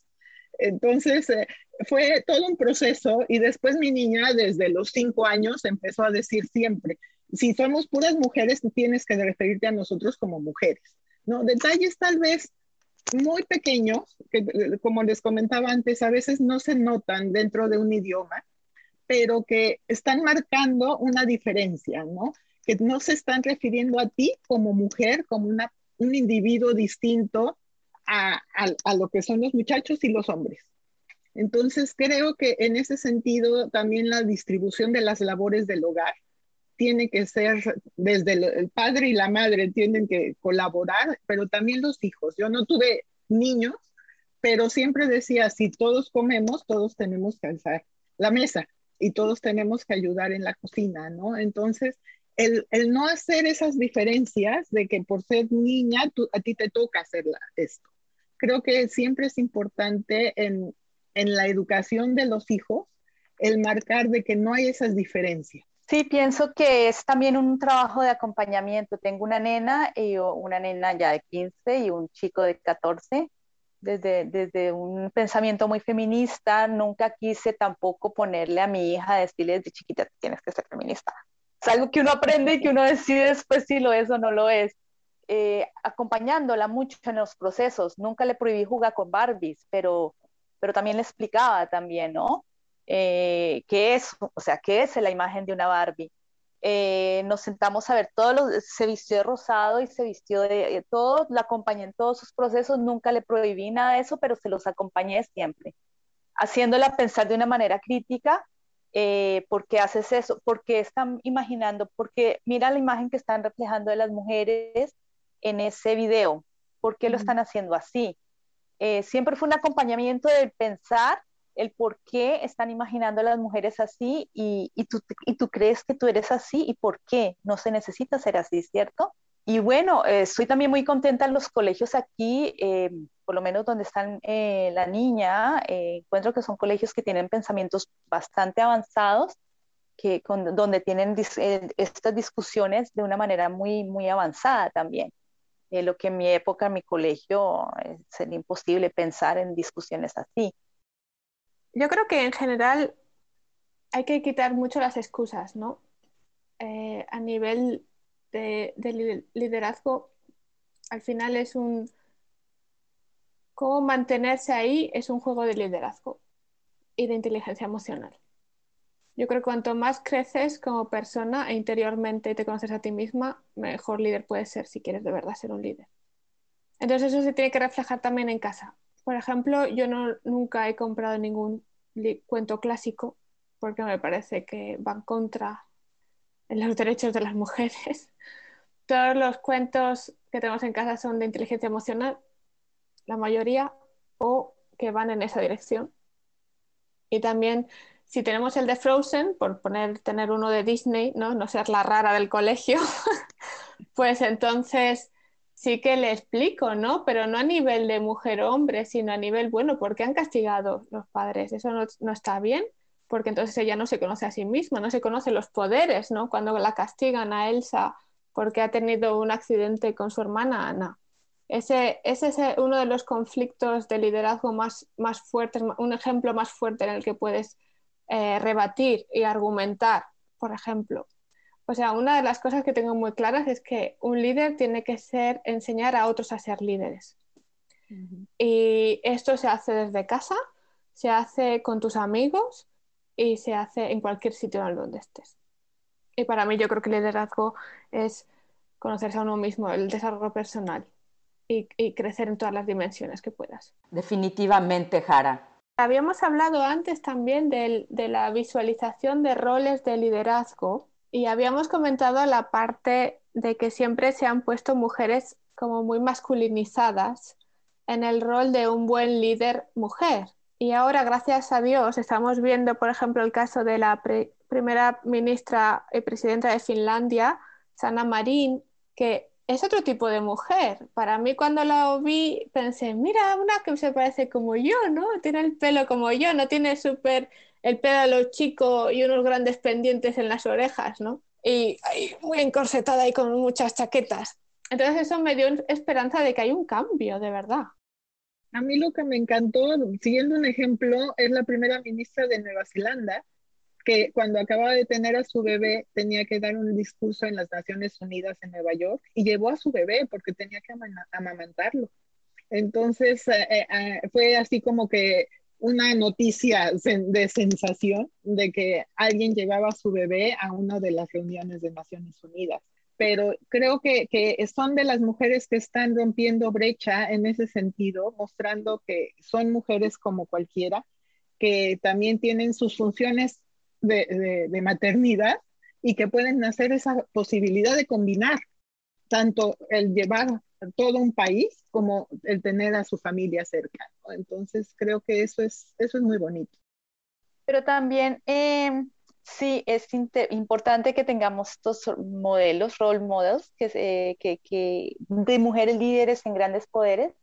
Entonces, eh, fue todo un proceso y después mi niña desde los cinco años empezó a decir siempre, si somos puras mujeres, tienes que referirte a nosotros como mujeres, ¿no? Detalles tal vez muy pequeños, que como les comentaba antes, a veces no se notan dentro de un idioma, pero que están marcando una diferencia, ¿no? Que no se están refiriendo a ti como mujer, como una, un individuo distinto a, lo que son los muchachos y los hombres. Entonces, creo que en ese sentido también la distribución de las labores del hogar tiene que ser desde el padre y la madre tienen que colaborar, pero también los hijos. Yo no tuve niños, pero siempre decía, si todos comemos, todos tenemos que alzar la mesa y todos tenemos que ayudar en la cocina, ¿no? Entonces, el, el no hacer esas diferencias de que por ser niña tú, a ti te toca hacer esto. Creo que siempre es importante en, en la educación de los hijos el marcar de que no hay esas diferencias. Sí, pienso que es también un trabajo de acompañamiento. Tengo una nena, y una nena ya de 15 y un chico de 14. Desde, desde un pensamiento muy feminista, nunca quise tampoco ponerle a mi hija, decirle desde chiquita, tienes que ser feminista. Es algo que uno aprende y que uno decide después si lo es o no lo es. Eh, acompañándola mucho en los procesos. Nunca le prohibí jugar con Barbies, pero, pero también le explicaba también, ¿no? eh, qué es, o sea, qué es la imagen de una Barbie. Eh, nos sentamos a ver, todos los, se vistió de rosado y se vistió de, todo, la acompañé en todos sus procesos, nunca le prohibí nada de eso, pero se los acompañé siempre, haciéndola pensar de una manera crítica, eh, ¿por qué haces eso? ¿Por qué están imaginando? Porque mira la imagen que están reflejando de las mujeres en ese video, ¿por qué lo están haciendo así? Eh, siempre fue un acompañamiento de pensar el por qué están imaginando a las mujeres así y, y, tú, y tú crees que tú eres así y por qué no se necesita ser así, ¿cierto? Y bueno, eh, estoy también muy contenta en los colegios aquí, eh, por lo menos donde están eh, la niña, encuentro que son colegios que tienen pensamientos bastante avanzados, que con, donde tienen dis, estas discusiones de una manera muy, muy avanzada también. Eh, lo que en mi época, en mi colegio, sería imposible pensar en discusiones así yo creo que en general hay que quitar mucho las excusas, ¿no? Eh, a nivel de, liderazgo, al final es un... Cómo mantenerse ahí es un juego de liderazgo y de inteligencia emocional. Yo creo que cuanto más creces como persona e interiormente te conoces a ti misma, mejor líder puedes ser si quieres de verdad ser un líder. Entonces eso se tiene que reflejar también en casa. Por ejemplo, yo no, nunca he comprado ningún cuento clásico porque me parece que van contra los derechos de las mujeres. Todos los cuentos que tenemos en casa son de inteligencia emocional, la mayoría, o que van en esa dirección. Y también, si tenemos el de Frozen, por poner, tener uno de Disney, no, no ser la rara del colegio, pues entonces sí que le explico, ¿no? Pero no a nivel de mujer-hombre, sino a nivel, bueno, ¿por qué han castigado los padres? Eso no, no, está bien, porque entonces ella no se conoce a sí misma, no se conoce los poderes, ¿no? Cuando la castigan a Elsa porque ha tenido un accidente con su hermana, no. Ese, ese es uno de los conflictos de liderazgo más, más fuertes, un ejemplo más fuerte en el que puedes eh, rebatir y argumentar, por ejemplo. O sea, una de las cosas que tengo muy claras es que un líder tiene que ser enseñar a otros a ser líderes. Uh -huh. Y esto se hace desde casa, se hace con tus amigos y se hace en cualquier sitio en donde estés. Y para mí yo creo que el liderazgo es conocerse a uno mismo, el desarrollo personal y, y crecer en todas las dimensiones que puedas. Definitivamente, Jara. Habíamos hablado antes también de, la visualización de roles de liderazgo y habíamos comentado la parte de que siempre se han puesto mujeres como muy masculinizadas en el rol de un buen líder mujer. Y ahora, gracias a Dios, estamos viendo, por ejemplo, el caso de la primera ministra y presidenta de Finlandia, Sanna Marin, que es otro tipo de mujer. Para mí cuando la vi pensé, mira, una que se parece como yo, ¿no? Tiene el pelo como yo, no tiene súper el pelo chico y unos grandes pendientes en las orejas, ¿no? Y muy encorsetada y con muchas chaquetas. Entonces eso me dio esperanza de que hay un cambio, de verdad. A mí lo que me encantó, siguiendo un ejemplo, es la primera ministra de Nueva Zelanda, que cuando acababa de tener a su bebé tenía que dar un discurso en las Naciones Unidas en Nueva York y llevó a su bebé porque tenía que amamantarlo. Entonces eh, eh, ah, fue así como que una noticia de sensación de que alguien llevaba a su bebé a una de las reuniones de Naciones Unidas. Pero creo que, que son de las mujeres que están rompiendo brecha en ese sentido, mostrando que son mujeres como cualquiera, que también tienen sus funciones de, maternidad y que pueden hacer esa posibilidad de combinar tanto el llevar todo un país como el tener a su familia cerca. Entonces creo que eso es, eso es muy bonito. Pero también em, sí es importante que tengamos estos modelos, role models, que, que, de mujeres líderes en grandes poderes,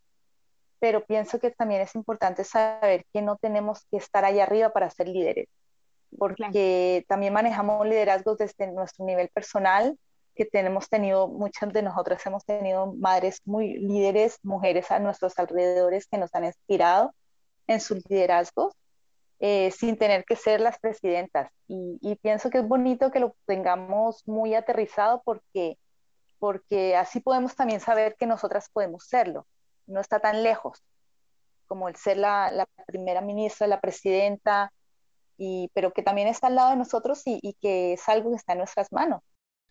pero pienso que también es importante saber que no tenemos que estar ahí arriba para ser líderes porque también manejamos liderazgos desde nuestro nivel personal, que tenemos tenido, muchas de nosotras hemos tenido madres muy líderes, mujeres a nuestros alrededores que nos han inspirado en sus liderazgos, eh, sin tener que ser las presidentas. Y, y, pienso que es bonito que lo tengamos muy aterrizado porque, porque así podemos también saber que nosotras podemos serlo. No está tan lejos como el ser la, la primera ministra, la presidenta, pero que también está al lado de nosotros y, que es algo que está en nuestras manos.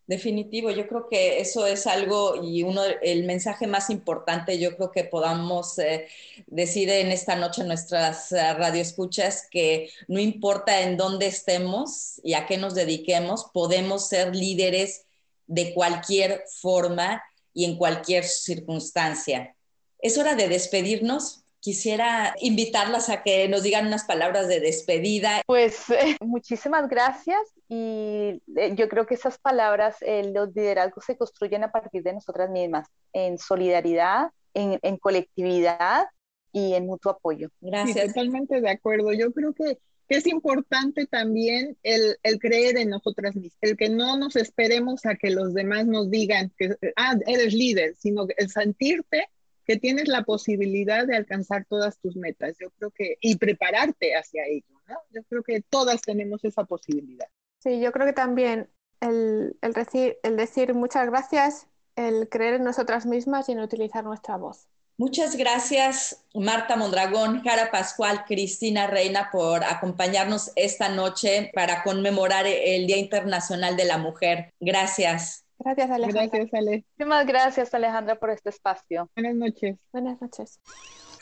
Definitivo, yo creo que eso es algo y uno el mensaje más importante yo creo que podamos eh, decir en esta noche nuestras uh, radioescuchas que no importa en dónde estemos y a qué nos dediquemos, podemos ser líderes de cualquier forma y en cualquier circunstancia. Es hora de despedirnos, quisiera invitarlas a que nos digan unas palabras de despedida. Pues muchísimas gracias y eh, yo creo que esas palabras, eh, los liderazgos se construyen a partir de nosotras mismas, en solidaridad, en, colectividad y en mutuo apoyo. Gracias. totalmente de acuerdo. Yo creo que es importante también el, el, creer en nosotras mismas, el que no nos esperemos a que los demás nos digan que, ah, eres líder, sino el sentirte que tienes la posibilidad de alcanzar todas tus metas. Yo creo que, y prepararte hacia ello, ¿no? Yo creo que todas tenemos esa posibilidad. Sí, yo creo que también el, el, decir, el decir muchas gracias, el creer en nosotras mismas y en utilizar nuestra voz. Muchas gracias, Marta Mondragón, Jara Pascual, Cristina Reina, por acompañarnos esta noche para conmemorar el Día Internacional de la Mujer. Gracias. Gracias, Alejandra. Gracias, Ale. Muchísimas gracias, Alejandra, por este espacio. Buenas noches. Buenas noches.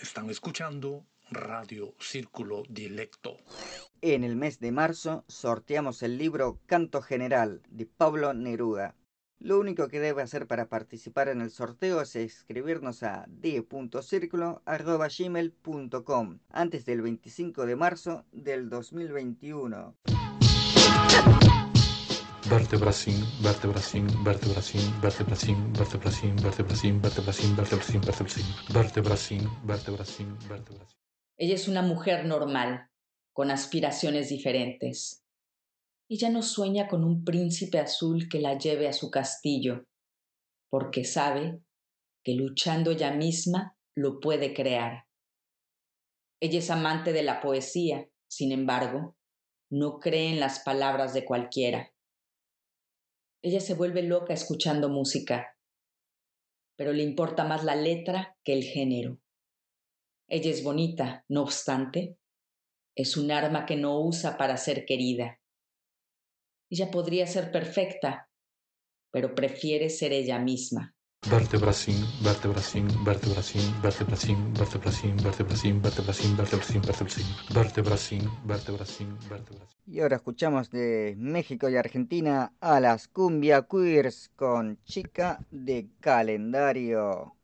Están escuchando Radio Círculo Dilecto. En el mes de marzo sorteamos el libro Canto General de Pablo Neruda. Lo único que debe hacer para participar en el sorteo es escribirnos a d.circulo.gmail.com antes del 25 de marzo del 2021. Vertebracín, vertebracín, vertebracín, vertebracín, vertebracín, vertebracín, vertebracín, vertebracín, vertebracín, vertebracín, vertebracín, vertebracín. Ella es una mujer normal, con aspiraciones diferentes. Ella no sueña con un príncipe azul que la lleve a su castillo, porque sabe que luchando ella misma lo puede crear. Ella es amante de la poesía, sin embargo, no cree en las palabras de cualquiera. Ella se vuelve loca escuchando música, pero le importa más la letra que el género. Ella es bonita, no obstante, es un arma que no usa para ser querida. Ella podría ser perfecta, pero prefiere ser ella misma. Vertebracín, vertebracín, vertebracín, vertebracín, vertebracín, vertebracín, vertebracín, vertebracín, vertebracín, vertebracín, vertebracín, vertebracín. Y ahora escuchamos de México y Argentina a las cumbia queers con chica de calendario.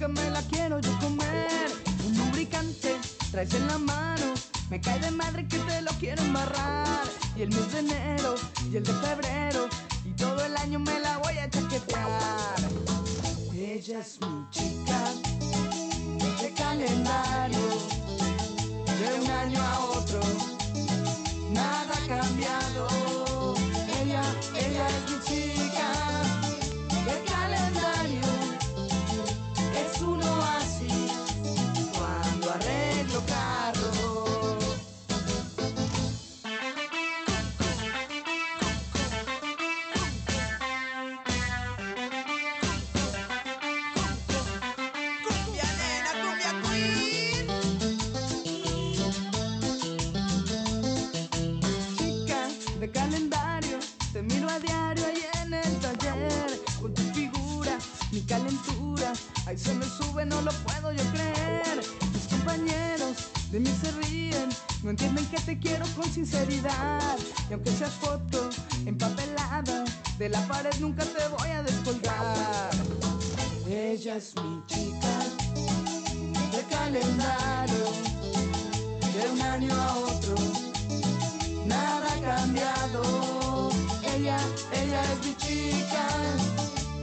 Chica me la quiero yo comer. Un lubricante traes en la mano. Me cae de madre que te lo quiero embarrar. Y el mes de enero y el de febrero. Y todo el año me la voy a chaquetear. Ella es mi chica de calendario. De un año a otro nada ha cambiado. Que te quiero con sinceridad. Y aunque sea foto empapelada, de la pared nunca te voy a descolgar. Ella es mi chica de calendario. De un año a otro nada ha cambiado. Ella, ella es mi chica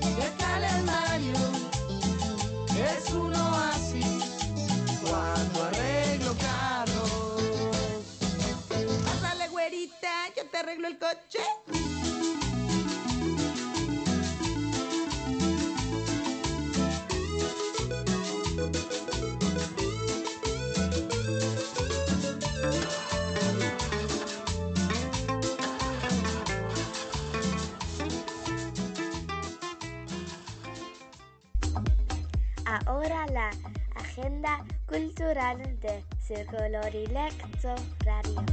de calendario. Es un oasis cuando arreglo arreglo el coche. Ahora la agenda cultural de Círculo Directo Radio.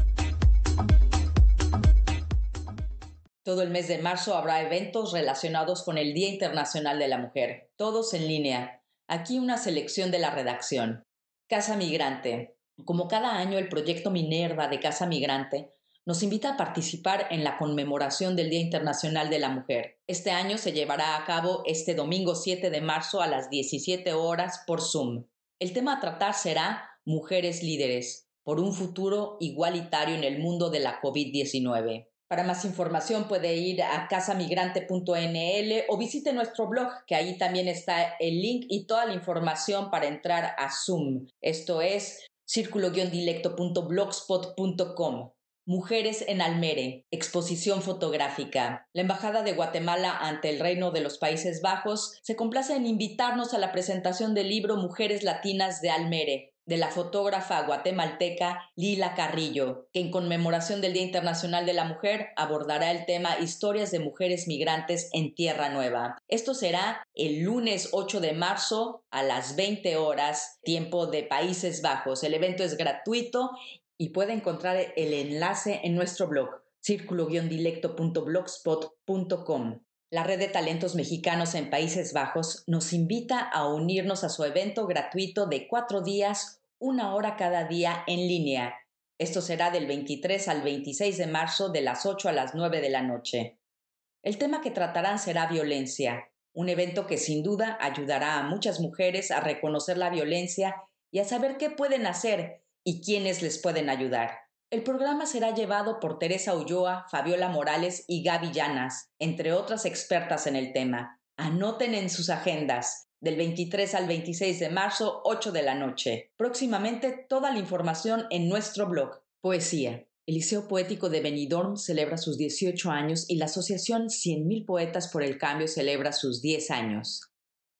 Todo el mes de marzo habrá eventos relacionados con el Día Internacional de la Mujer, todos en línea. Aquí una selección de la redacción. Casa Migrante. Como cada año, el proyecto Minerva de Casa Migrante nos invita a participar en la conmemoración del Día Internacional de la Mujer. Este año se llevará a cabo este domingo 7 de marzo a las 17 horas por Zoom. El tema a tratar será Mujeres líderes, por un futuro igualitario en el mundo de la COVID-19. Para más información puede ir a casamigrante.nl o visite nuestro blog, que ahí también está el link y toda la información para entrar a Zoom. Esto es círculo-dilecto.blogspot.com. Mujeres en Almere, exposición fotográfica. La Embajada de Guatemala ante el Reino de los Países Bajos se complace en invitarnos a la presentación del libro Mujeres Latinas de Almere, de la fotógrafa guatemalteca Lila Carrillo, que en conmemoración del Día Internacional de la Mujer abordará el tema Historias de mujeres migrantes en Tierra Nueva. Esto será el lunes 8 de marzo a las 20 horas, tiempo de Países Bajos. El evento es gratuito y puede encontrar el enlace en nuestro blog círculo-dilecto.blogspot.com. La Red de Talentos Mexicanos en Países Bajos nos invita a unirnos a su evento gratuito de cuatro días, una hora cada día en línea. Esto será del 23 al 26 de marzo de las 8 a las 9 de la noche. El tema que tratarán será violencia, un evento que sin duda ayudará a muchas mujeres a reconocer la violencia y a saber qué pueden hacer y quiénes les pueden ayudar. El programa será llevado por Teresa Ulloa, Fabiola Morales y Gaby Llanas, entre otras expertas en el tema. Anoten en sus agendas del 23 al 26 de marzo, 8 de la noche. Próximamente toda la información en nuestro blog. Poesía. El Liceo Poético de Benidorm celebra sus 18 años y la Asociación 100.000 Poetas por el Cambio celebra sus 10 años.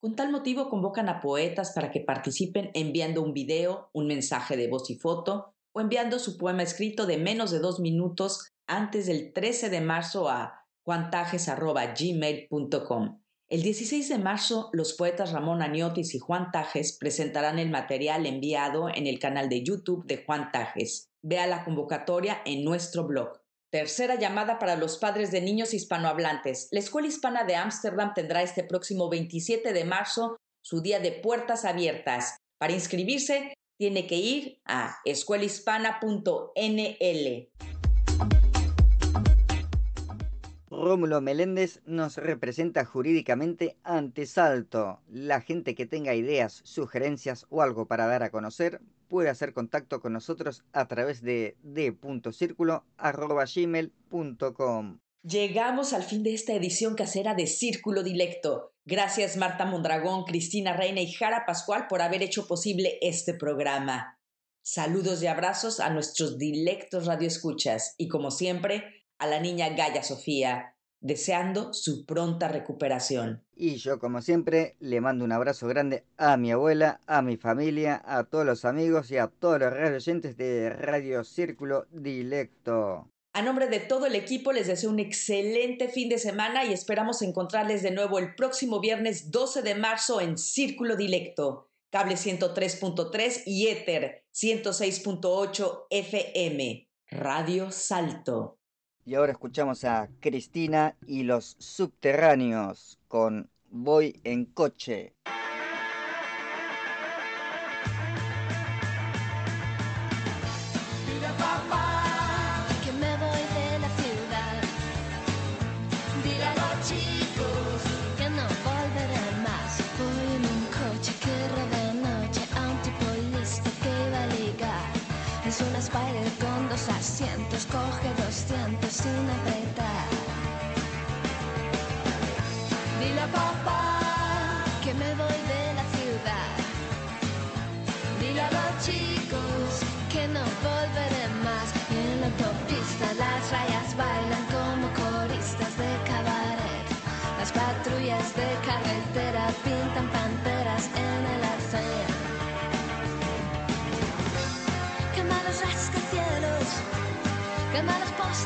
Con tal motivo convocan a poetas para que participen enviando un video, un mensaje de voz y foto o enviando su poema escrito de menos de dos minutos antes del 13 de marzo a juantajes.gmail.com. El 16 de marzo, los poetas Ramón Aniotis y Juan Tajes presentarán el material enviado en el canal de YouTube de Juan Tajes. Vea la convocatoria en nuestro blog. Tercera llamada para los padres de niños hispanohablantes. La Escuela Hispana de Ámsterdam tendrá este próximo 27 de marzo su día de puertas abiertas. Para inscribirse, tiene que ir a escuelahispana.nl. Rómulo Meléndez nos representa jurídicamente ante Salto. La gente que tenga ideas, sugerencias o algo para dar a conocer puede hacer contacto con nosotros a través de d.círculo.gmail.com. Llegamos al fin de esta edición casera de Círculo Dilecto. Gracias Marta Mondragón, Cristina Reina y Jara Pascual por haber hecho posible este programa. Saludos y abrazos a nuestros dilectos radioescuchas y como siempre a la niña Gaya Sofía, deseando su pronta recuperación. Y yo, como siempre, le mando un abrazo grande a mi abuela, a mi familia, a todos los amigos y a todos los radio oyentes de Radio Círculo Dilecto. A nombre de todo el equipo les deseo un excelente fin de semana y esperamos encontrarles de nuevo el próximo viernes 12 de marzo en Círculo Dilecto, cable 103.3 y Ether 106.8 FM, Radio Salto. Y ahora escuchamos a Cristina y los subterráneos con Voy en coche.